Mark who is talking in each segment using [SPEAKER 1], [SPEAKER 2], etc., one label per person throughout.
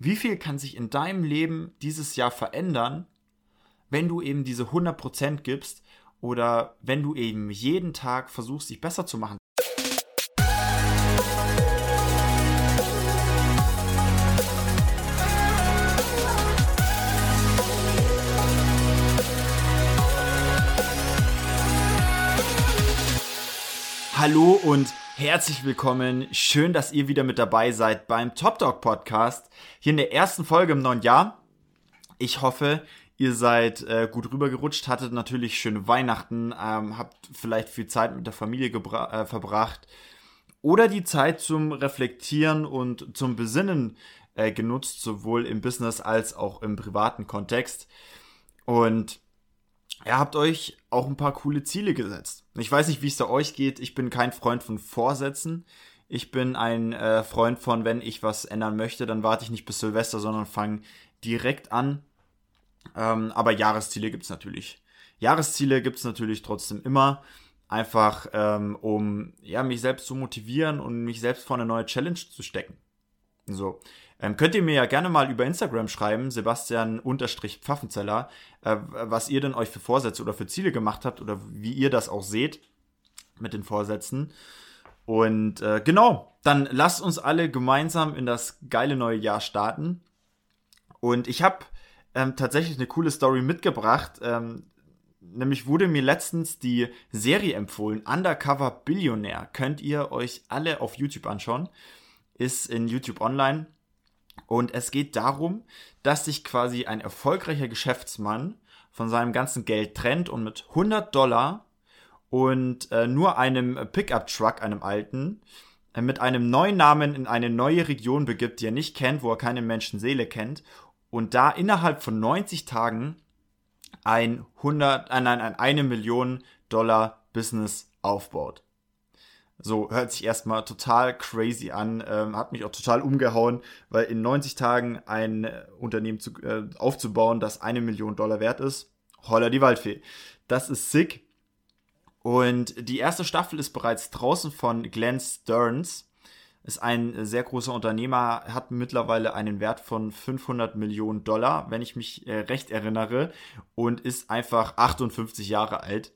[SPEAKER 1] wie viel kann sich in deinem Leben dieses Jahr verändern, wenn du eben diese 100% gibst oder wenn du eben jeden Tag versuchst, dich besser zu machen. Hallo und herzlich willkommen. Schön, dass ihr wieder mit dabei seid beim Top Dog Podcast. Hier in der ersten Folge im neuen Jahr. Ich hoffe, ihr seid äh, gut rübergerutscht, hattet natürlich schöne Weihnachten, ähm, habt vielleicht viel Zeit mit der Familie äh, verbracht oder die Zeit zum Reflektieren und zum Besinnen äh, genutzt, sowohl im Business als auch im privaten Kontext. Und ihr habt euch auch ein paar coole Ziele gesetzt. Ich weiß nicht, wie es da euch geht. Ich bin kein Freund von Vorsätzen. Ich bin ein äh, Freund von, wenn ich was ändern möchte, dann warte ich nicht bis Silvester, sondern fange direkt an. Ähm, aber Jahresziele gibt's natürlich. Jahresziele gibt's natürlich trotzdem immer. Einfach um, um ja, mich selbst zu motivieren und mich selbst vor eine neue Challenge zu stecken. So. Ähm, könnt ihr mir ja gerne mal über Instagram schreiben, Sebastian-Pfaffenzeller, äh, was ihr denn euch für Vorsätze oder für Ziele gemacht habt oder wie ihr das auch seht mit den Vorsätzen. Und äh, genau, dann lasst uns alle gemeinsam in das geile neue Jahr starten. Und ich habe ähm, tatsächlich eine coole Story mitgebracht. Ähm, nämlich wurde mir letztens die Serie empfohlen, Undercover Billionär. Könnt ihr euch alle auf YouTube anschauen. Ist in YouTube online. Und es geht darum, dass sich quasi ein erfolgreicher Geschäftsmann von seinem ganzen Geld trennt und mit 100 Dollar und äh, nur einem Pickup-Truck, einem alten, äh, mit einem neuen Namen in eine neue Region begibt, die er nicht kennt, wo er keine Menschenseele kennt und da innerhalb von 90 Tagen ein 100, äh, nein, ein eine Million Dollar Business aufbaut. So, hört sich erstmal total crazy an, ähm, hat mich auch total umgehauen, weil in 90 Tagen ein äh, Unternehmen zu, äh, aufzubauen, das eine Million Dollar wert ist, holla die Waldfee. Das ist sick. Und die erste Staffel ist bereits draußen von Glenn Stearns. Ist ein sehr großer Unternehmer, hat mittlerweile einen Wert von 500 Millionen Dollar, wenn ich mich äh, recht erinnere, und ist einfach 58 Jahre alt.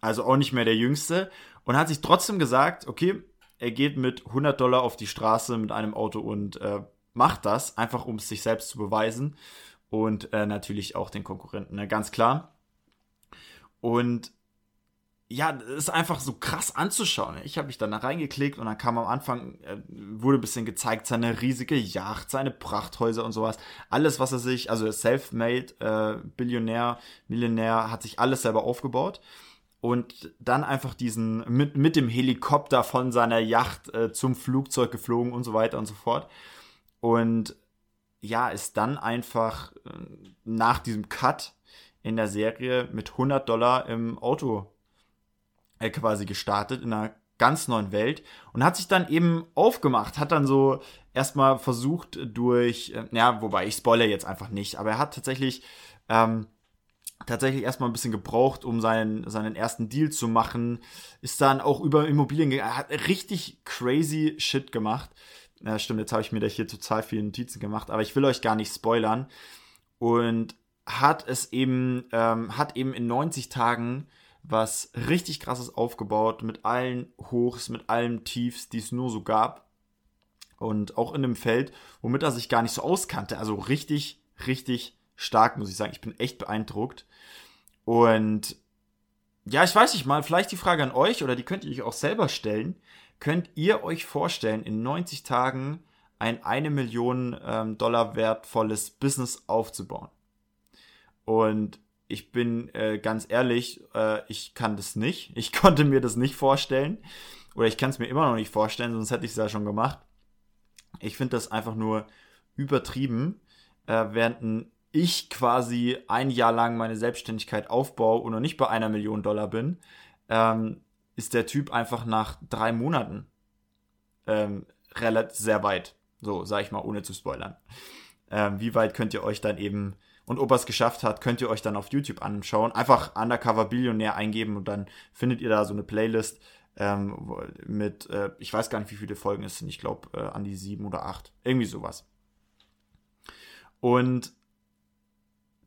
[SPEAKER 1] Also auch nicht mehr der Jüngste und hat sich trotzdem gesagt, okay, er geht mit 100 Dollar auf die Straße mit einem Auto und äh, macht das, einfach um es sich selbst zu beweisen und äh, natürlich auch den Konkurrenten, ne? ganz klar. Und ja, das ist einfach so krass anzuschauen. Ne? Ich habe mich dann da reingeklickt und dann kam am Anfang, äh, wurde ein bisschen gezeigt, seine riesige Yacht, seine Prachthäuser und sowas. Alles, was er sich, also self-made, äh, Billionär, Millionär, hat sich alles selber aufgebaut und dann einfach diesen mit, mit dem Helikopter von seiner Yacht äh, zum Flugzeug geflogen und so weiter und so fort. Und ja, ist dann einfach äh, nach diesem Cut in der Serie mit 100 Dollar im Auto äh, quasi gestartet, in einer ganz neuen Welt und hat sich dann eben aufgemacht, hat dann so erstmal versucht durch, äh, ja, wobei ich spoilere jetzt einfach nicht, aber er hat tatsächlich ähm, tatsächlich erstmal ein bisschen gebraucht, um seinen, seinen ersten Deal zu machen. Ist dann auch über Immobilien gegangen. Er hat richtig crazy Shit gemacht. Ja, stimmt, jetzt habe ich mir da hier total viele Notizen gemacht, aber ich will euch gar nicht spoilern. Und hat es eben, ähm, hat eben in 90 Tagen was richtig krasses aufgebaut, mit allen Hochs, mit allen Tiefs, die es nur so gab. Und auch in einem Feld, womit er sich gar nicht so auskannte. Also richtig, richtig stark, muss ich sagen. Ich bin echt beeindruckt. Und ja, ich weiß nicht mal, vielleicht die Frage an euch oder die könnt ihr euch auch selber stellen. Könnt ihr euch vorstellen, in 90 Tagen ein eine Million ähm, Dollar wertvolles Business aufzubauen? Und ich bin äh, ganz ehrlich, äh, ich kann das nicht. Ich konnte mir das nicht vorstellen. Oder ich kann es mir immer noch nicht vorstellen, sonst hätte ich es ja schon gemacht. Ich finde das einfach nur übertrieben, äh, während ein ich quasi ein Jahr lang meine Selbstständigkeit aufbaue und noch nicht bei einer Million Dollar bin, ähm, ist der Typ einfach nach drei Monaten ähm, relativ sehr weit. So, sag ich mal, ohne zu spoilern. Ähm, wie weit könnt ihr euch dann eben, und ob er es geschafft hat, könnt ihr euch dann auf YouTube anschauen. Einfach Undercover Billionär eingeben und dann findet ihr da so eine Playlist ähm, mit, äh, ich weiß gar nicht, wie viele Folgen es sind. Ich glaube, äh, an die sieben oder acht. Irgendwie sowas. Und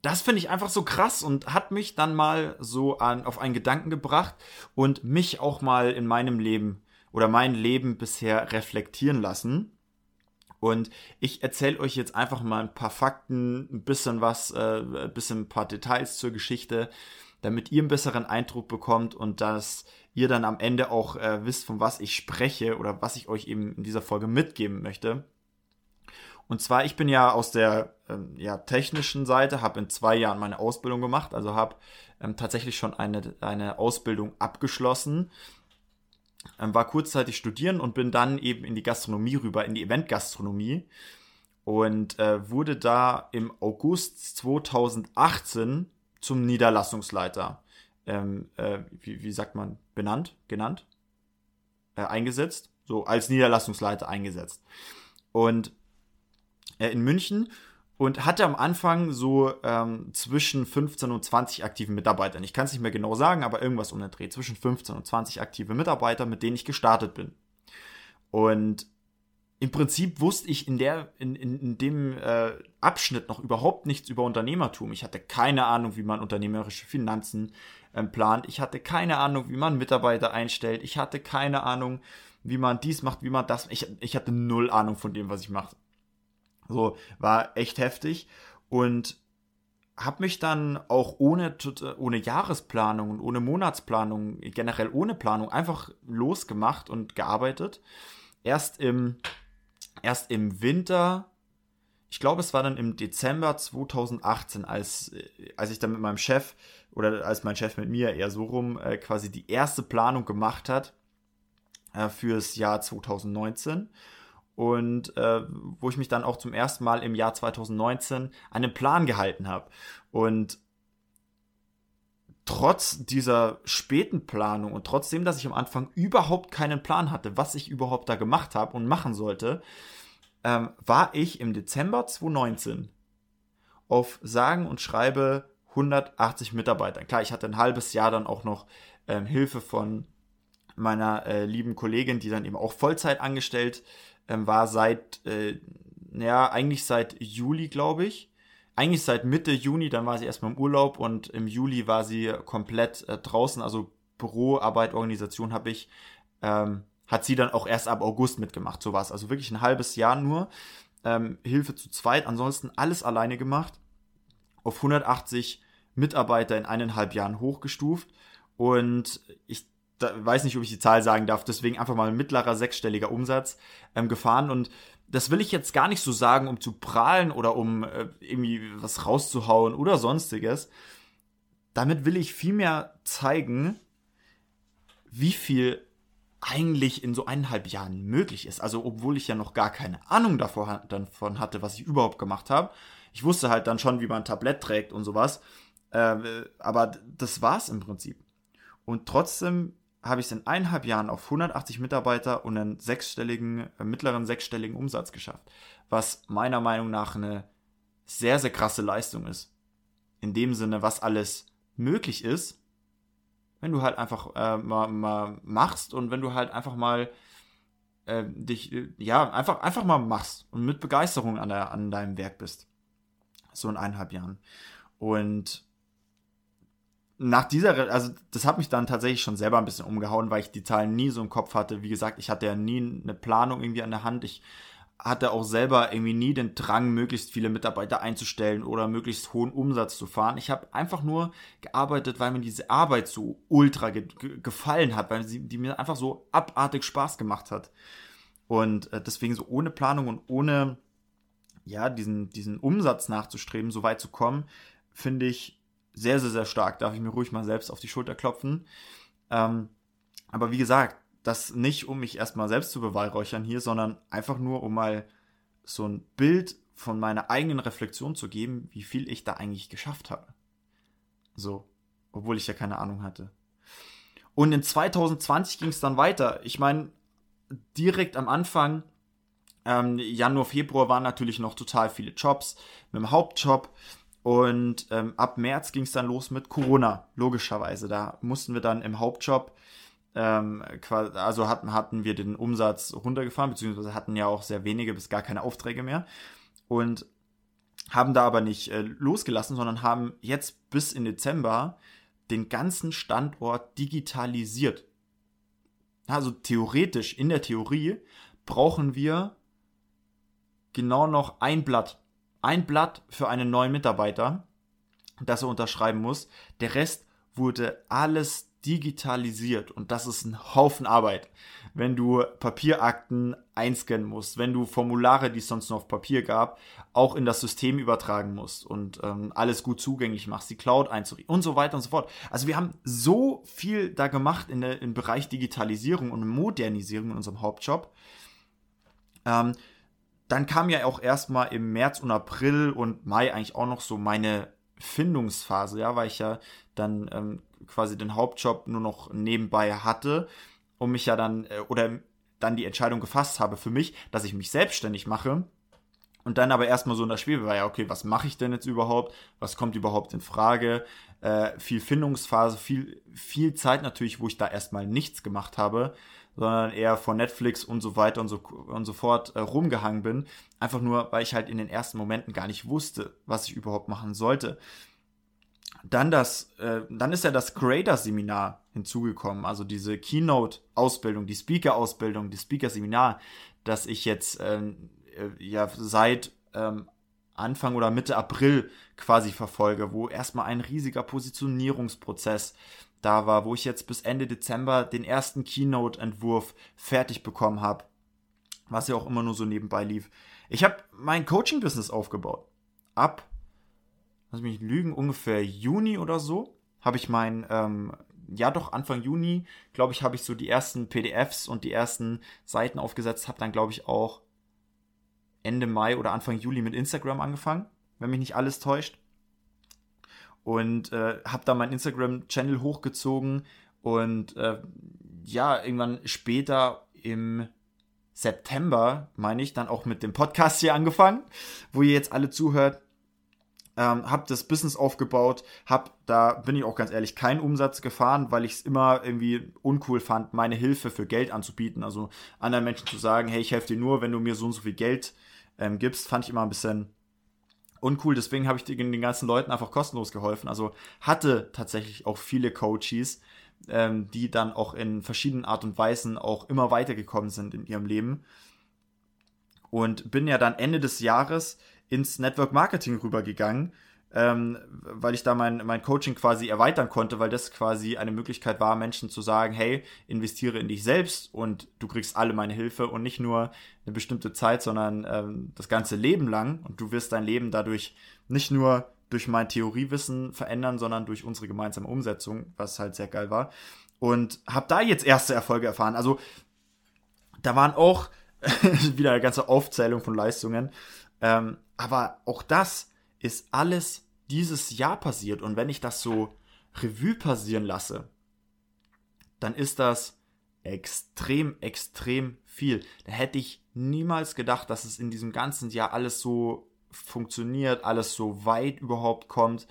[SPEAKER 1] das finde ich einfach so krass und hat mich dann mal so an, auf einen Gedanken gebracht und mich auch mal in meinem Leben oder mein Leben bisher reflektieren lassen. Und ich erzähle euch jetzt einfach mal ein paar Fakten, ein bisschen was, äh, ein bisschen ein paar Details zur Geschichte, damit ihr einen besseren Eindruck bekommt und dass ihr dann am Ende auch äh, wisst, von was ich spreche oder was ich euch eben in dieser Folge mitgeben möchte. Und zwar, ich bin ja aus der ähm, ja, technischen Seite, habe in zwei Jahren meine Ausbildung gemacht, also habe ähm, tatsächlich schon eine, eine Ausbildung abgeschlossen, ähm, war kurzzeitig studieren und bin dann eben in die Gastronomie rüber, in die Eventgastronomie und äh, wurde da im August 2018 zum Niederlassungsleiter, ähm, äh, wie, wie sagt man, benannt, genannt, äh, eingesetzt, so als Niederlassungsleiter eingesetzt. Und äh, in München und hatte am Anfang so ähm, zwischen 15 und 20 aktiven Mitarbeitern. Ich kann es nicht mehr genau sagen, aber irgendwas um den Dreh. Zwischen 15 und 20 aktive Mitarbeiter, mit denen ich gestartet bin. Und im Prinzip wusste ich in, der, in, in, in dem äh, Abschnitt noch überhaupt nichts über Unternehmertum. Ich hatte keine Ahnung, wie man unternehmerische Finanzen ähm, plant. Ich hatte keine Ahnung, wie man Mitarbeiter einstellt. Ich hatte keine Ahnung, wie man dies macht, wie man das. Ich, ich hatte null Ahnung von dem, was ich mache. So, war echt heftig. Und habe mich dann auch ohne, ohne Jahresplanung und ohne Monatsplanung, generell ohne Planung, einfach losgemacht und gearbeitet. Erst im, erst im Winter, ich glaube, es war dann im Dezember 2018, als, als ich dann mit meinem Chef oder als mein Chef mit mir eher so rum äh, quasi die erste Planung gemacht hat äh, fürs Jahr 2019 und äh, wo ich mich dann auch zum ersten Mal im Jahr 2019 einen Plan gehalten habe. Und trotz dieser späten Planung und trotzdem, dass ich am Anfang überhaupt keinen Plan hatte, was ich überhaupt da gemacht habe und machen sollte, ähm, war ich im Dezember 2019 auf sagen und schreibe 180 Mitarbeitern. Klar, ich hatte ein halbes Jahr dann auch noch ähm, Hilfe von meiner äh, lieben Kollegin, die dann eben auch Vollzeit angestellt ähm, war seit, äh, ja, eigentlich seit Juli, glaube ich. Eigentlich seit Mitte Juni, dann war sie erstmal im Urlaub und im Juli war sie komplett äh, draußen, also Büroarbeit, Organisation habe ich, ähm, hat sie dann auch erst ab August mitgemacht, so war es. Also wirklich ein halbes Jahr nur. Ähm, Hilfe zu zweit, ansonsten alles alleine gemacht. Auf 180 Mitarbeiter in eineinhalb Jahren hochgestuft. Und ich da, weiß nicht, ob ich die Zahl sagen darf, deswegen einfach mal ein mittlerer sechsstelliger Umsatz ähm, gefahren und das will ich jetzt gar nicht so sagen, um zu prahlen oder um äh, irgendwie was rauszuhauen oder sonstiges. Damit will ich vielmehr zeigen, wie viel eigentlich in so eineinhalb Jahren möglich ist. Also, obwohl ich ja noch gar keine Ahnung davor, davon hatte, was ich überhaupt gemacht habe. Ich wusste halt dann schon, wie man ein Tablett trägt und sowas. Äh, aber das war's im Prinzip. Und trotzdem habe ich es in eineinhalb Jahren auf 180 Mitarbeiter und einen sechsstelligen, äh, mittleren sechsstelligen Umsatz geschafft. Was meiner Meinung nach eine sehr, sehr krasse Leistung ist. In dem Sinne, was alles möglich ist, wenn du halt einfach äh, mal, mal machst und wenn du halt einfach mal äh, dich, äh, ja, einfach, einfach mal machst und mit Begeisterung an, der, an deinem Werk bist. So in eineinhalb Jahren. Und nach dieser, also das hat mich dann tatsächlich schon selber ein bisschen umgehauen, weil ich die Zahlen nie so im Kopf hatte. Wie gesagt, ich hatte ja nie eine Planung irgendwie an der Hand. Ich hatte auch selber irgendwie nie den Drang, möglichst viele Mitarbeiter einzustellen oder möglichst hohen Umsatz zu fahren. Ich habe einfach nur gearbeitet, weil mir diese Arbeit so ultra ge gefallen hat, weil sie die mir einfach so abartig Spaß gemacht hat. Und äh, deswegen so ohne Planung und ohne ja diesen diesen Umsatz nachzustreben, so weit zu kommen, finde ich sehr, sehr, sehr stark. Darf ich mir ruhig mal selbst auf die Schulter klopfen. Ähm, aber wie gesagt, das nicht, um mich erstmal selbst zu beweihräuchern hier, sondern einfach nur, um mal so ein Bild von meiner eigenen Reflexion zu geben, wie viel ich da eigentlich geschafft habe. So, obwohl ich ja keine Ahnung hatte. Und in 2020 ging es dann weiter. Ich meine, direkt am Anfang, ähm, Januar, Februar waren natürlich noch total viele Jobs mit dem Hauptjob. Und ähm, ab März ging es dann los mit Corona, logischerweise. Da mussten wir dann im Hauptjob, ähm, also hatten, hatten wir den Umsatz runtergefahren, beziehungsweise hatten ja auch sehr wenige bis gar keine Aufträge mehr. Und haben da aber nicht äh, losgelassen, sondern haben jetzt bis in Dezember den ganzen Standort digitalisiert. Also theoretisch, in der Theorie brauchen wir genau noch ein Blatt. Ein Blatt für einen neuen Mitarbeiter, das er unterschreiben muss. Der Rest wurde alles digitalisiert und das ist ein Haufen Arbeit. Wenn du Papierakten einscannen musst, wenn du Formulare, die es sonst nur auf Papier gab, auch in das System übertragen musst und ähm, alles gut zugänglich machst, die Cloud einzurichten und so weiter und so fort. Also wir haben so viel da gemacht in der, im Bereich Digitalisierung und Modernisierung in unserem Hauptjob. Ähm, dann kam ja auch erstmal im März und April und Mai eigentlich auch noch so meine Findungsphase, ja, weil ich ja dann ähm, quasi den Hauptjob nur noch nebenbei hatte und mich ja dann äh, oder dann die Entscheidung gefasst habe für mich, dass ich mich selbstständig mache und dann aber erstmal so in der Schwebe war, ja, okay, was mache ich denn jetzt überhaupt? Was kommt überhaupt in Frage? Äh, viel Findungsphase, viel, viel Zeit natürlich, wo ich da erstmal nichts gemacht habe, sondern eher vor Netflix und so weiter und so, und so fort äh, rumgehangen bin. Einfach nur, weil ich halt in den ersten Momenten gar nicht wusste, was ich überhaupt machen sollte. Dann das, äh, dann ist ja das Creator-Seminar hinzugekommen, also diese Keynote-Ausbildung, die Speaker-Ausbildung, die Speaker-Seminar, das ich jetzt ähm, äh, ja seit ähm, Anfang oder Mitte April quasi verfolge, wo erstmal ein riesiger Positionierungsprozess da war, wo ich jetzt bis Ende Dezember den ersten Keynote-Entwurf fertig bekommen habe, was ja auch immer nur so nebenbei lief. Ich habe mein Coaching-Business aufgebaut. Ab lass mich lügen, ungefähr Juni oder so, habe ich mein, ähm, ja doch, Anfang Juni, glaube ich, habe ich so die ersten PDFs und die ersten Seiten aufgesetzt, habe dann, glaube ich, auch Ende Mai oder Anfang Juli mit Instagram angefangen, wenn mich nicht alles täuscht. Und äh, habe da meinen Instagram-Channel hochgezogen und äh, ja, irgendwann später im September, meine ich, dann auch mit dem Podcast hier angefangen, wo ihr jetzt alle zuhört ähm, habe das Business aufgebaut, habe, da bin ich auch ganz ehrlich, keinen Umsatz gefahren, weil ich es immer irgendwie uncool fand, meine Hilfe für Geld anzubieten. Also anderen Menschen zu sagen, hey, ich helfe dir nur, wenn du mir so und so viel Geld ähm, gibst, fand ich immer ein bisschen uncool. Deswegen habe ich den, ganzen Leuten einfach kostenlos geholfen. Also hatte tatsächlich auch viele Coaches, ähm, die dann auch in verschiedenen Art und Weisen auch immer weitergekommen sind in ihrem Leben. Und bin ja dann Ende des Jahres ins Network Marketing rübergegangen, ähm, weil ich da mein, mein Coaching quasi erweitern konnte, weil das quasi eine Möglichkeit war, Menschen zu sagen, hey, investiere in dich selbst und du kriegst alle meine Hilfe und nicht nur eine bestimmte Zeit, sondern ähm, das ganze Leben lang und du wirst dein Leben dadurch nicht nur durch mein Theoriewissen verändern, sondern durch unsere gemeinsame Umsetzung, was halt sehr geil war. Und habe da jetzt erste Erfolge erfahren. Also da waren auch wieder eine ganze Aufzählung von Leistungen. Ähm, aber auch das ist alles dieses Jahr passiert. Und wenn ich das so Revue passieren lasse, dann ist das extrem, extrem viel. Da hätte ich niemals gedacht, dass es in diesem ganzen Jahr alles so funktioniert, alles so weit überhaupt kommt.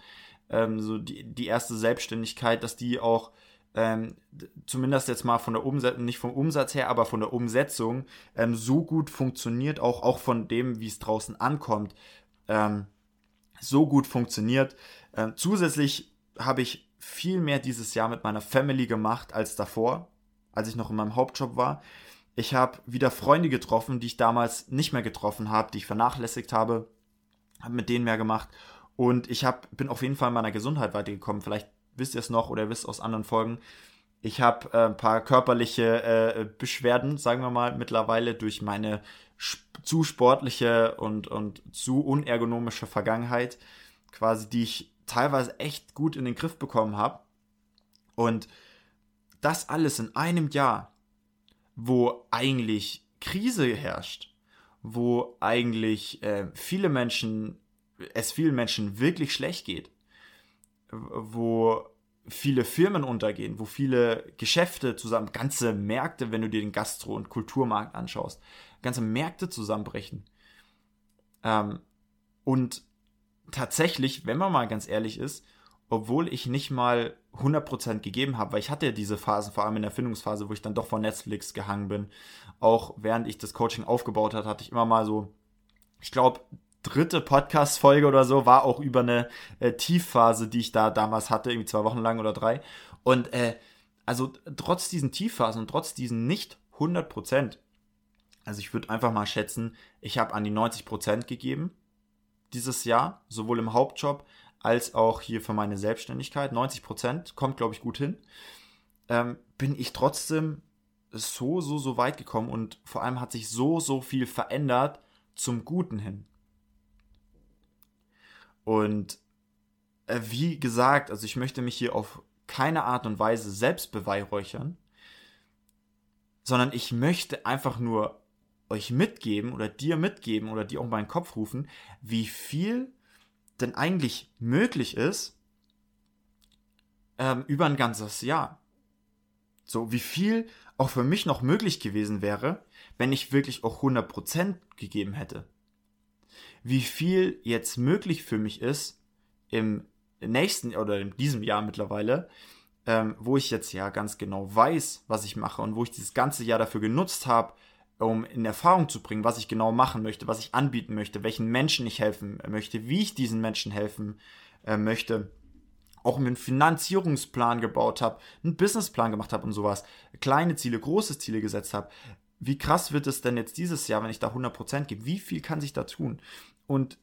[SPEAKER 1] Ähm, so die, die erste Selbstständigkeit, dass die auch ähm, zumindest jetzt mal von der Umsetzung, nicht vom Umsatz her, aber von der Umsetzung ähm, so gut funktioniert, auch, auch von dem, wie es draußen ankommt, ähm, so gut funktioniert. Ähm, zusätzlich habe ich viel mehr dieses Jahr mit meiner Family gemacht als davor, als ich noch in meinem Hauptjob war. Ich habe wieder Freunde getroffen, die ich damals nicht mehr getroffen habe, die ich vernachlässigt habe, habe mit denen mehr gemacht und ich hab, bin auf jeden Fall in meiner Gesundheit weitergekommen. Vielleicht wisst ihr es noch oder wisst aus anderen Folgen. Ich habe äh, ein paar körperliche äh, Beschwerden, sagen wir mal, mittlerweile durch meine zu sportliche und, und zu unergonomische Vergangenheit, quasi, die ich teilweise echt gut in den Griff bekommen habe. Und das alles in einem Jahr, wo eigentlich Krise herrscht, wo eigentlich äh, viele Menschen, es vielen Menschen wirklich schlecht geht, wo viele Firmen untergehen, wo viele Geschäfte zusammen, ganze Märkte, wenn du dir den Gastro- und Kulturmarkt anschaust, ganze Märkte zusammenbrechen. Ähm, und tatsächlich, wenn man mal ganz ehrlich ist, obwohl ich nicht mal 100% gegeben habe, weil ich hatte ja diese Phasen, vor allem in der Findungsphase, wo ich dann doch von Netflix gehangen bin, auch während ich das Coaching aufgebaut hat, hatte ich immer mal so, ich glaube, dritte Podcast-Folge oder so war auch über eine äh, Tiefphase, die ich da damals hatte, irgendwie zwei Wochen lang oder drei. Und äh, also trotz diesen Tiefphasen und trotz diesen nicht 100 Prozent, also ich würde einfach mal schätzen, ich habe an die 90 Prozent gegeben dieses Jahr, sowohl im Hauptjob als auch hier für meine Selbstständigkeit. 90 Prozent kommt, glaube ich, gut hin. Ähm, bin ich trotzdem so, so, so weit gekommen und vor allem hat sich so, so viel verändert zum Guten hin. Und äh, wie gesagt, also ich möchte mich hier auf keine Art und Weise selbst beweihräuchern, sondern ich möchte einfach nur euch mitgeben oder dir mitgeben oder dir auch meinen Kopf rufen, wie viel denn eigentlich möglich ist ähm, über ein ganzes Jahr. So, wie viel auch für mich noch möglich gewesen wäre, wenn ich wirklich auch 100% gegeben hätte. Wie viel jetzt möglich für mich ist im nächsten oder in diesem Jahr mittlerweile, ähm, wo ich jetzt ja ganz genau weiß, was ich mache und wo ich dieses ganze Jahr dafür genutzt habe, um in Erfahrung zu bringen, was ich genau machen möchte, was ich anbieten möchte, welchen Menschen ich helfen möchte, wie ich diesen Menschen helfen äh, möchte. Auch einen Finanzierungsplan gebaut habe, einen Businessplan gemacht habe und sowas. Kleine Ziele, große Ziele gesetzt habe. Wie krass wird es denn jetzt dieses Jahr, wenn ich da 100% gebe? Wie viel kann sich da tun? Und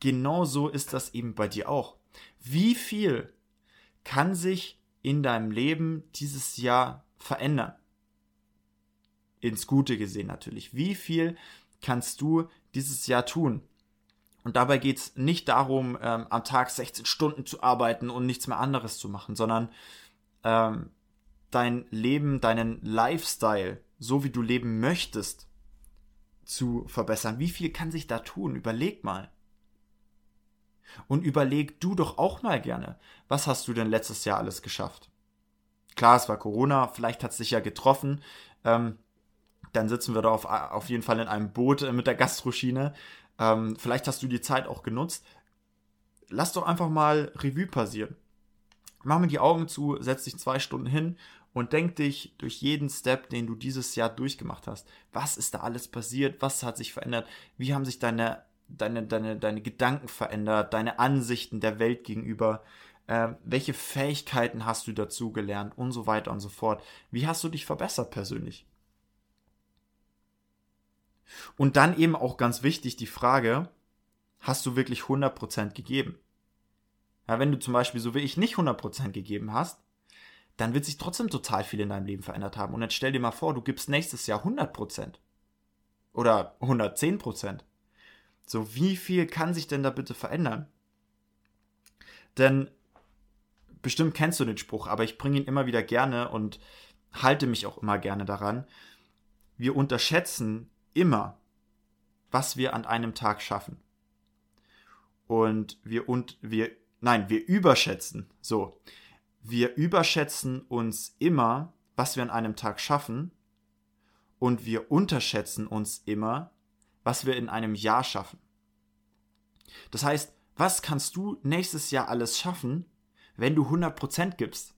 [SPEAKER 1] genau so ist das eben bei dir auch. Wie viel kann sich in deinem Leben dieses Jahr verändern? Ins Gute gesehen natürlich. Wie viel kannst du dieses Jahr tun? Und dabei geht es nicht darum, ähm, am Tag 16 Stunden zu arbeiten und nichts mehr anderes zu machen, sondern ähm, dein Leben, deinen Lifestyle, so wie du leben möchtest, zu verbessern. Wie viel kann sich da tun? Überleg mal. Und überleg du doch auch mal gerne, was hast du denn letztes Jahr alles geschafft? Klar, es war Corona, vielleicht hat es dich ja getroffen. Ähm, dann sitzen wir da auf, auf jeden Fall in einem Boot äh, mit der Gastroschiene. Ähm, vielleicht hast du die Zeit auch genutzt. Lass doch einfach mal Revue passieren. Mach mir die Augen zu, setz dich zwei Stunden hin und denk dich durch jeden Step, den du dieses Jahr durchgemacht hast. Was ist da alles passiert? Was hat sich verändert? Wie haben sich deine, deine, deine, deine Gedanken verändert? Deine Ansichten der Welt gegenüber? Äh, welche Fähigkeiten hast du dazu gelernt? Und so weiter und so fort. Wie hast du dich verbessert persönlich? Und dann eben auch ganz wichtig die Frage, hast du wirklich 100% gegeben? Ja, wenn du zum Beispiel so wie ich nicht 100% gegeben hast, dann wird sich trotzdem total viel in deinem Leben verändert haben. Und jetzt stell dir mal vor, du gibst nächstes Jahr 100% oder 110%. So, wie viel kann sich denn da bitte verändern? Denn bestimmt kennst du den Spruch, aber ich bringe ihn immer wieder gerne und halte mich auch immer gerne daran. Wir unterschätzen immer, was wir an einem Tag schaffen. Und wir und wir nein, wir überschätzen. So. Wir überschätzen uns immer, was wir an einem Tag schaffen und wir unterschätzen uns immer, was wir in einem Jahr schaffen. Das heißt, was kannst du nächstes Jahr alles schaffen, wenn du 100% gibst?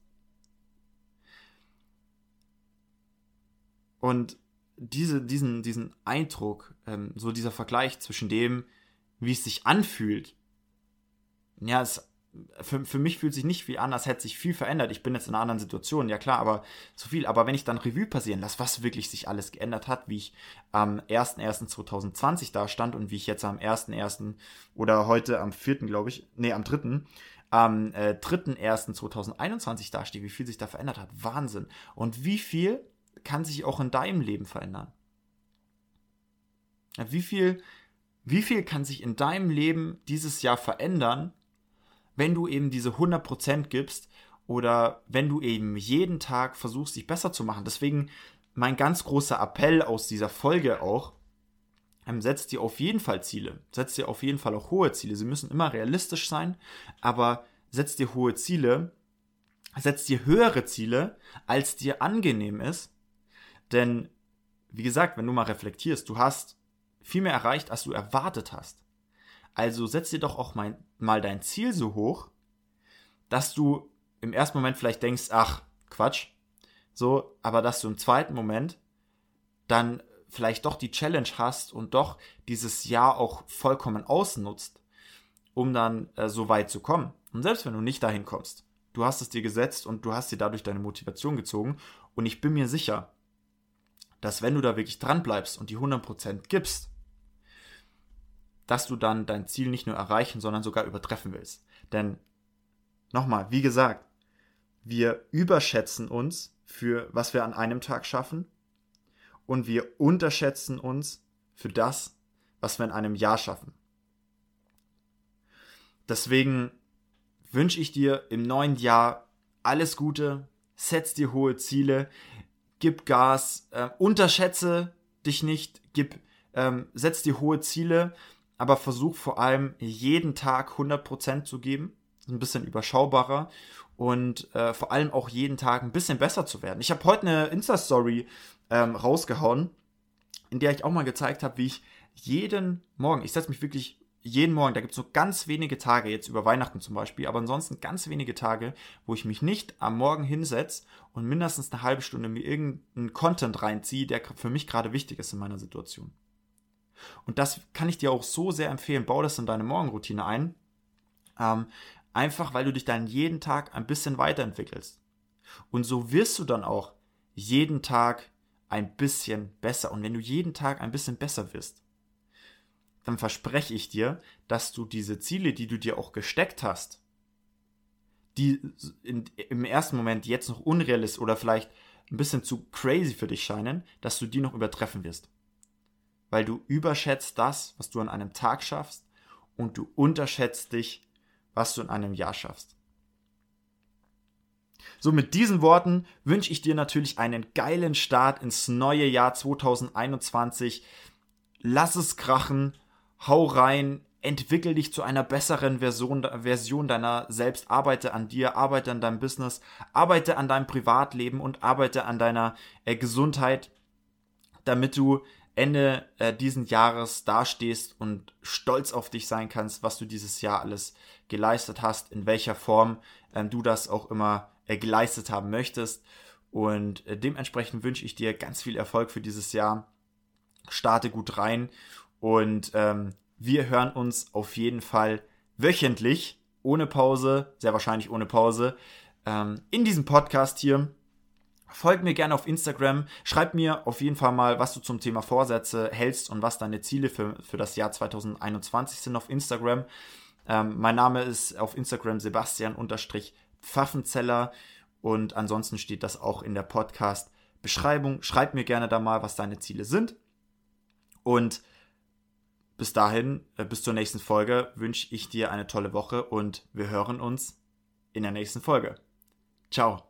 [SPEAKER 1] Und diese, diesen, diesen Eindruck, ähm, so dieser Vergleich zwischen dem, wie es sich anfühlt, ja, es, für, für mich fühlt sich nicht viel an, als hätte sich viel verändert. Ich bin jetzt in einer anderen Situation, ja klar, aber so viel. Aber wenn ich dann Revue passieren lasse, was wirklich sich alles geändert hat, wie ich am 01.01.2020 da stand und wie ich jetzt am 1.01. oder heute am 4., glaube ich, nee, am 3., am äh, 3.01.2021 dastehe, wie viel sich da verändert hat. Wahnsinn. Und wie viel kann sich auch in deinem Leben verändern? Wie viel, wie viel kann sich in deinem Leben dieses Jahr verändern, wenn du eben diese 100% gibst oder wenn du eben jeden Tag versuchst, dich besser zu machen? Deswegen mein ganz großer Appell aus dieser Folge auch, ähm, setzt dir auf jeden Fall Ziele. Setzt dir auf jeden Fall auch hohe Ziele. Sie müssen immer realistisch sein, aber setzt dir hohe Ziele, setzt dir höhere Ziele, als dir angenehm ist denn, wie gesagt, wenn du mal reflektierst, du hast viel mehr erreicht, als du erwartet hast. Also setz dir doch auch mal, mal dein Ziel so hoch, dass du im ersten Moment vielleicht denkst, ach, Quatsch, so, aber dass du im zweiten Moment dann vielleicht doch die Challenge hast und doch dieses Jahr auch vollkommen ausnutzt, um dann äh, so weit zu kommen. Und selbst wenn du nicht dahin kommst, du hast es dir gesetzt und du hast dir dadurch deine Motivation gezogen. Und ich bin mir sicher, dass wenn du da wirklich dran bleibst und die 100% gibst, dass du dann dein Ziel nicht nur erreichen, sondern sogar übertreffen willst. Denn nochmal, wie gesagt, wir überschätzen uns für was wir an einem Tag schaffen und wir unterschätzen uns für das, was wir in einem Jahr schaffen. Deswegen wünsche ich dir im neuen Jahr alles Gute, setz dir hohe Ziele, gib Gas, äh, unterschätze dich nicht, gib, ähm, setz dir hohe Ziele, aber versuch vor allem jeden Tag 100% zu geben. Ein bisschen überschaubarer und äh, vor allem auch jeden Tag ein bisschen besser zu werden. Ich habe heute eine Insta-Story ähm, rausgehauen, in der ich auch mal gezeigt habe, wie ich jeden Morgen, ich setze mich wirklich jeden Morgen, da gibt es so ganz wenige Tage, jetzt über Weihnachten zum Beispiel, aber ansonsten ganz wenige Tage, wo ich mich nicht am Morgen hinsetze und mindestens eine halbe Stunde mir irgendeinen Content reinziehe, der für mich gerade wichtig ist in meiner Situation. Und das kann ich dir auch so sehr empfehlen. Bau das in deine Morgenroutine ein. Ähm, einfach, weil du dich dann jeden Tag ein bisschen weiterentwickelst. Und so wirst du dann auch jeden Tag ein bisschen besser. Und wenn du jeden Tag ein bisschen besser wirst, dann verspreche ich dir, dass du diese Ziele, die du dir auch gesteckt hast, die in, im ersten Moment jetzt noch unrealistisch oder vielleicht ein bisschen zu crazy für dich scheinen, dass du die noch übertreffen wirst weil du überschätzt das, was du an einem Tag schaffst und du unterschätzt dich, was du in einem Jahr schaffst. So, mit diesen Worten wünsche ich dir natürlich einen geilen Start ins neue Jahr 2021. Lass es krachen, hau rein, entwickel dich zu einer besseren Version, Version deiner selbst, arbeite an dir, arbeite an deinem Business, arbeite an deinem Privatleben und arbeite an deiner äh, Gesundheit, damit du Ende äh, diesen Jahres dastehst und stolz auf dich sein kannst, was du dieses Jahr alles geleistet hast, in welcher Form äh, du das auch immer äh, geleistet haben möchtest. Und äh, dementsprechend wünsche ich dir ganz viel Erfolg für dieses Jahr. Starte gut rein und ähm, wir hören uns auf jeden Fall wöchentlich, ohne Pause, sehr wahrscheinlich ohne Pause, ähm, in diesem Podcast hier. Folgt mir gerne auf Instagram. Schreib mir auf jeden Fall mal, was du zum Thema Vorsätze hältst und was deine Ziele für, für das Jahr 2021 sind auf Instagram. Ähm, mein Name ist auf Instagram Sebastian-Pfaffenzeller und ansonsten steht das auch in der Podcast-Beschreibung. Schreib mir gerne da mal, was deine Ziele sind. Und bis dahin, äh, bis zur nächsten Folge, wünsche ich dir eine tolle Woche und wir hören uns in der nächsten Folge. Ciao.